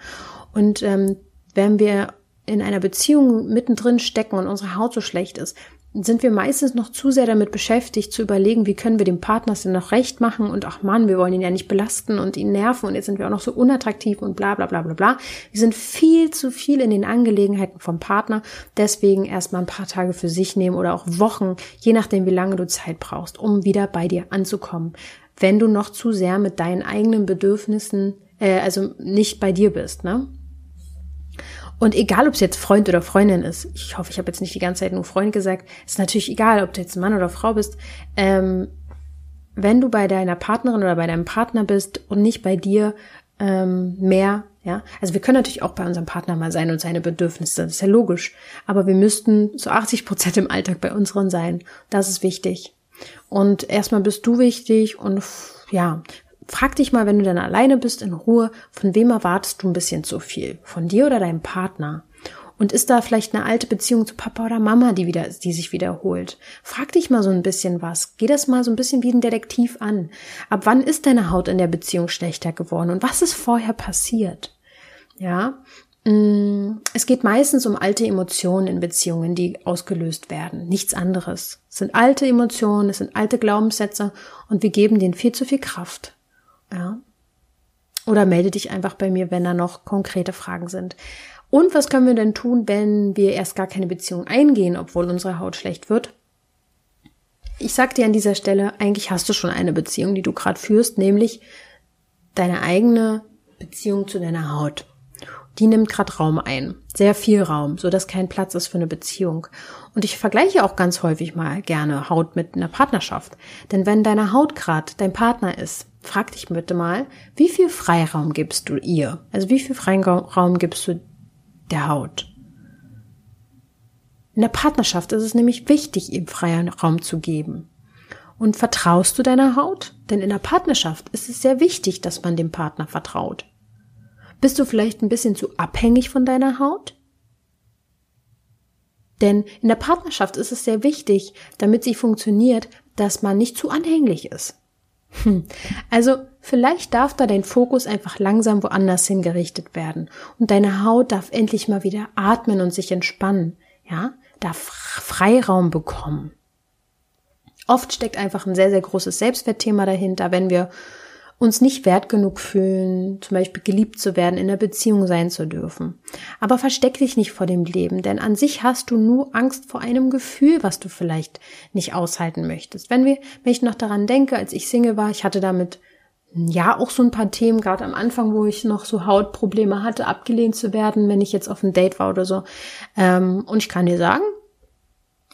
Und ähm, wenn wir in einer Beziehung mittendrin stecken und unsere Haut so schlecht ist, sind wir meistens noch zu sehr damit beschäftigt, zu überlegen, wie können wir dem Partner es denn noch recht machen und ach Mann, wir wollen ihn ja nicht belasten und ihn nerven und jetzt sind wir auch noch so unattraktiv und bla bla bla bla bla. Wir sind viel zu viel in den Angelegenheiten vom Partner, deswegen erstmal ein paar Tage für sich nehmen oder auch Wochen, je nachdem, wie lange du Zeit brauchst, um wieder bei dir anzukommen. Wenn du noch zu sehr mit deinen eigenen Bedürfnissen, äh, also nicht bei dir bist, ne? Und egal, ob es jetzt Freund oder Freundin ist, ich hoffe, ich habe jetzt nicht die ganze Zeit nur Freund gesagt, ist natürlich egal, ob du jetzt Mann oder Frau bist, ähm, wenn du bei deiner Partnerin oder bei deinem Partner bist und nicht bei dir ähm, mehr, ja, also wir können natürlich auch bei unserem Partner mal sein und seine Bedürfnisse, das ist ja logisch, aber wir müssten so 80 Prozent im Alltag bei unseren sein. Das ist wichtig. Und erstmal bist du wichtig und ja, Frag dich mal, wenn du dann alleine bist, in Ruhe, von wem erwartest du ein bisschen zu viel? Von dir oder deinem Partner? Und ist da vielleicht eine alte Beziehung zu Papa oder Mama, die wieder, die sich wiederholt? Frag dich mal so ein bisschen was. Geh das mal so ein bisschen wie ein Detektiv an. Ab wann ist deine Haut in der Beziehung schlechter geworden? Und was ist vorher passiert? Ja. Mm, es geht meistens um alte Emotionen in Beziehungen, die ausgelöst werden. Nichts anderes. Es sind alte Emotionen, es sind alte Glaubenssätze und wir geben denen viel zu viel Kraft. Ja. Oder melde dich einfach bei mir, wenn da noch konkrete Fragen sind. Und was können wir denn tun, wenn wir erst gar keine Beziehung eingehen, obwohl unsere Haut schlecht wird? Ich sag dir an dieser Stelle, eigentlich hast du schon eine Beziehung, die du gerade führst, nämlich deine eigene Beziehung zu deiner Haut. Die nimmt gerade Raum ein, sehr viel Raum, so dass kein Platz ist für eine Beziehung. Und ich vergleiche auch ganz häufig mal gerne Haut mit einer Partnerschaft, denn wenn deine Haut gerade dein Partner ist, frag dich bitte mal, wie viel Freiraum gibst du ihr? Also wie viel Freiraum gibst du der Haut? In der Partnerschaft ist es nämlich wichtig, ihm freien Raum zu geben. Und vertraust du deiner Haut? Denn in der Partnerschaft ist es sehr wichtig, dass man dem Partner vertraut. Bist du vielleicht ein bisschen zu abhängig von deiner Haut? Denn in der Partnerschaft ist es sehr wichtig, damit sie funktioniert, dass man nicht zu anhänglich ist. Hm. Also vielleicht darf da dein Fokus einfach langsam woanders hingerichtet werden und deine Haut darf endlich mal wieder atmen und sich entspannen, ja, darf Freiraum bekommen. Oft steckt einfach ein sehr, sehr großes Selbstwertthema dahinter, wenn wir uns nicht wert genug fühlen, zum Beispiel geliebt zu werden, in einer Beziehung sein zu dürfen. Aber versteck dich nicht vor dem Leben, denn an sich hast du nur Angst vor einem Gefühl, was du vielleicht nicht aushalten möchtest. Wenn wir, wenn ich noch daran denke, als ich Single war, ich hatte damit ja auch so ein paar Themen, gerade am Anfang, wo ich noch so Hautprobleme hatte, abgelehnt zu werden, wenn ich jetzt auf ein Date war oder so. Ähm, und ich kann dir sagen,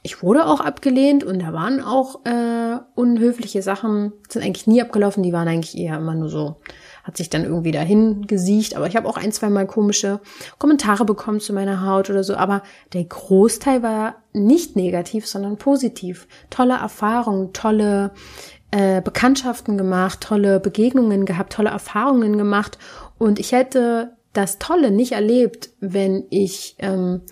ich wurde auch abgelehnt und da waren auch äh, unhöfliche Sachen, sind eigentlich nie abgelaufen, die waren eigentlich eher immer nur so, hat sich dann irgendwie dahin gesiecht, aber ich habe auch ein, zwei Mal komische Kommentare bekommen zu meiner Haut oder so, aber der Großteil war nicht negativ, sondern positiv. Tolle Erfahrungen, tolle äh, Bekanntschaften gemacht, tolle Begegnungen gehabt, tolle Erfahrungen gemacht und ich hätte das Tolle nicht erlebt, wenn ich ähm,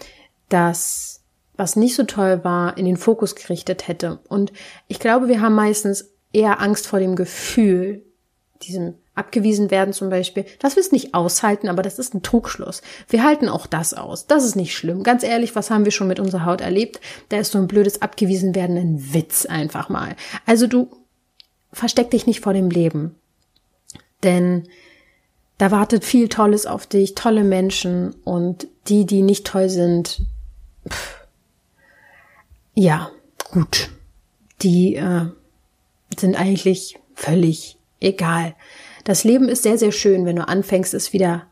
das was nicht so toll war, in den Fokus gerichtet hätte. Und ich glaube, wir haben meistens eher Angst vor dem Gefühl, diesem abgewiesen werden zum Beispiel, dass wir es nicht aushalten, aber das ist ein Trugschluss. Wir halten auch das aus. Das ist nicht schlimm. Ganz ehrlich, was haben wir schon mit unserer Haut erlebt? Da ist so ein blödes abgewiesen werden ein Witz einfach mal. Also du versteck dich nicht vor dem Leben. Denn da wartet viel Tolles auf dich, tolle Menschen und die, die nicht toll sind, pff, ja, gut. Die äh, sind eigentlich völlig egal. Das Leben ist sehr, sehr schön, wenn du anfängst, es wieder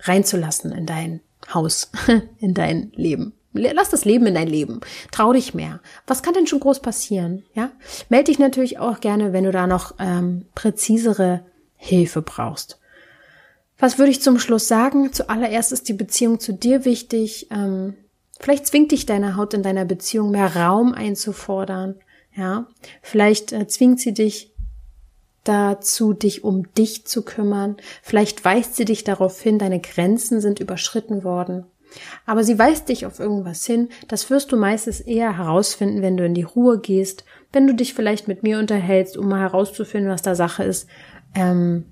reinzulassen in dein Haus, *laughs* in dein Leben. Lass das Leben in dein Leben. Trau dich mehr. Was kann denn schon groß passieren? Ja, melde dich natürlich auch gerne, wenn du da noch ähm, präzisere Hilfe brauchst. Was würde ich zum Schluss sagen? Zuallererst ist die Beziehung zu dir wichtig. Ähm, Vielleicht zwingt dich deine Haut in deiner Beziehung mehr Raum einzufordern. Ja, vielleicht äh, zwingt sie dich dazu, dich um dich zu kümmern. Vielleicht weist sie dich darauf hin, deine Grenzen sind überschritten worden. Aber sie weist dich auf irgendwas hin. Das wirst du meistens eher herausfinden, wenn du in die Ruhe gehst, wenn du dich vielleicht mit mir unterhältst, um mal herauszufinden, was da Sache ist. Ähm,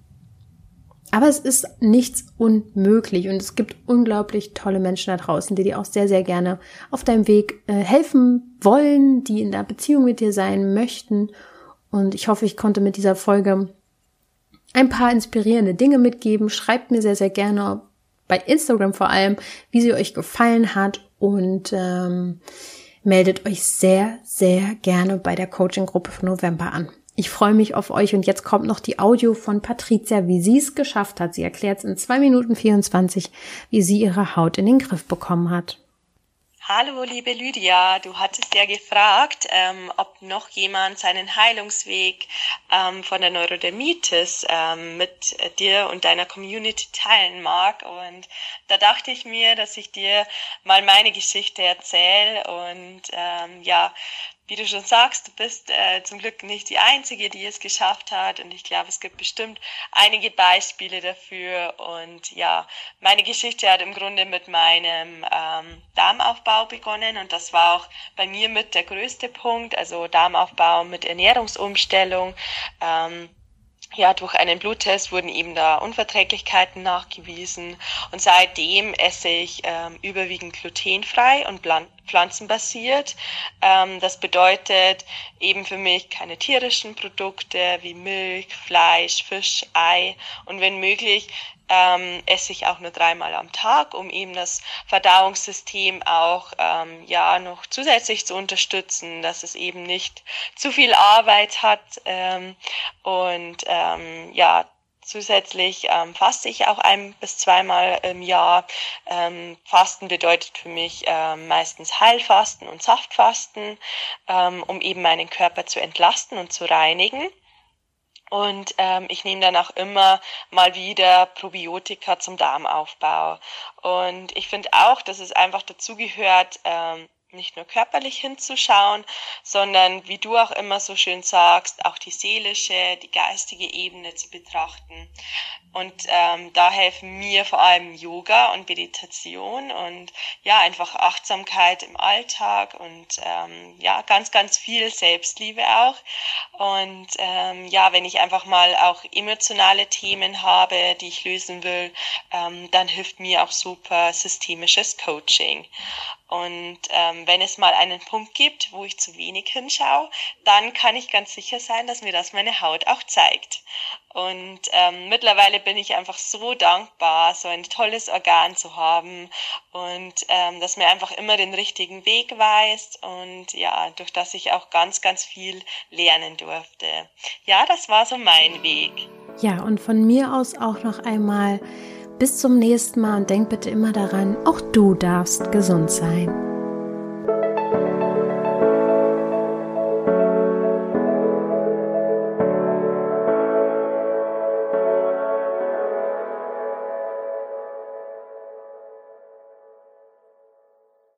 aber es ist nichts unmöglich und es gibt unglaublich tolle Menschen da draußen, die dir auch sehr, sehr gerne auf deinem Weg äh, helfen wollen, die in der Beziehung mit dir sein möchten. Und ich hoffe, ich konnte mit dieser Folge ein paar inspirierende Dinge mitgeben. Schreibt mir sehr, sehr gerne bei Instagram vor allem, wie sie euch gefallen hat und ähm, meldet euch sehr, sehr gerne bei der Coaching-Gruppe von November an. Ich freue mich auf euch und jetzt kommt noch die Audio von Patricia, wie sie es geschafft hat. Sie erklärt es in zwei Minuten 24, wie sie ihre Haut in den Griff bekommen hat. Hallo, liebe Lydia, du hattest ja gefragt, ähm, ob noch jemand seinen Heilungsweg ähm, von der Neurodermitis ähm, mit dir und deiner Community teilen mag. Und da dachte ich mir, dass ich dir mal meine Geschichte erzähle und ähm, ja, wie du schon sagst, du bist äh, zum Glück nicht die Einzige, die es geschafft hat. Und ich glaube, es gibt bestimmt einige Beispiele dafür. Und ja, meine Geschichte hat im Grunde mit meinem ähm, Darmaufbau begonnen. Und das war auch bei mir mit der größte Punkt. Also Darmaufbau mit Ernährungsumstellung. Ähm, ja, durch einen Bluttest wurden eben da Unverträglichkeiten nachgewiesen und seitdem esse ich ähm, überwiegend glutenfrei und pflanzenbasiert. Ähm, das bedeutet eben für mich keine tierischen Produkte wie Milch, Fleisch, Fisch, Ei und wenn möglich ähm, esse ich auch nur dreimal am Tag, um eben das Verdauungssystem auch ähm, ja noch zusätzlich zu unterstützen, dass es eben nicht zu viel Arbeit hat ähm, und ähm, ja Zusätzlich ähm, faste ich auch ein bis zweimal im Jahr. Ähm, Fasten bedeutet für mich ähm, meistens Heilfasten und Saftfasten, ähm, um eben meinen Körper zu entlasten und zu reinigen. Und ähm, ich nehme dann auch immer mal wieder Probiotika zum Darmaufbau. Und ich finde auch, dass es einfach dazugehört, ähm, nicht nur körperlich hinzuschauen, sondern wie du auch immer so schön sagst, auch die seelische, die geistige Ebene zu betrachten. Und ähm, da helfen mir vor allem Yoga und Meditation und ja, einfach Achtsamkeit im Alltag und ähm, ja, ganz, ganz viel Selbstliebe auch. Und ähm, ja, wenn ich einfach mal auch emotionale Themen habe, die ich lösen will, ähm, dann hilft mir auch super systemisches Coaching. Und ähm, wenn es mal einen Punkt gibt, wo ich zu wenig hinschaue, dann kann ich ganz sicher sein, dass mir das meine Haut auch zeigt. Und ähm, mittlerweile bin ich einfach so dankbar, so ein tolles Organ zu haben und ähm, dass mir einfach immer den richtigen Weg weist und ja, durch das ich auch ganz, ganz viel lernen durfte. Ja, das war so mein Weg. Ja, und von mir aus auch noch einmal bis zum nächsten Mal und denk bitte immer daran, auch du darfst gesund sein.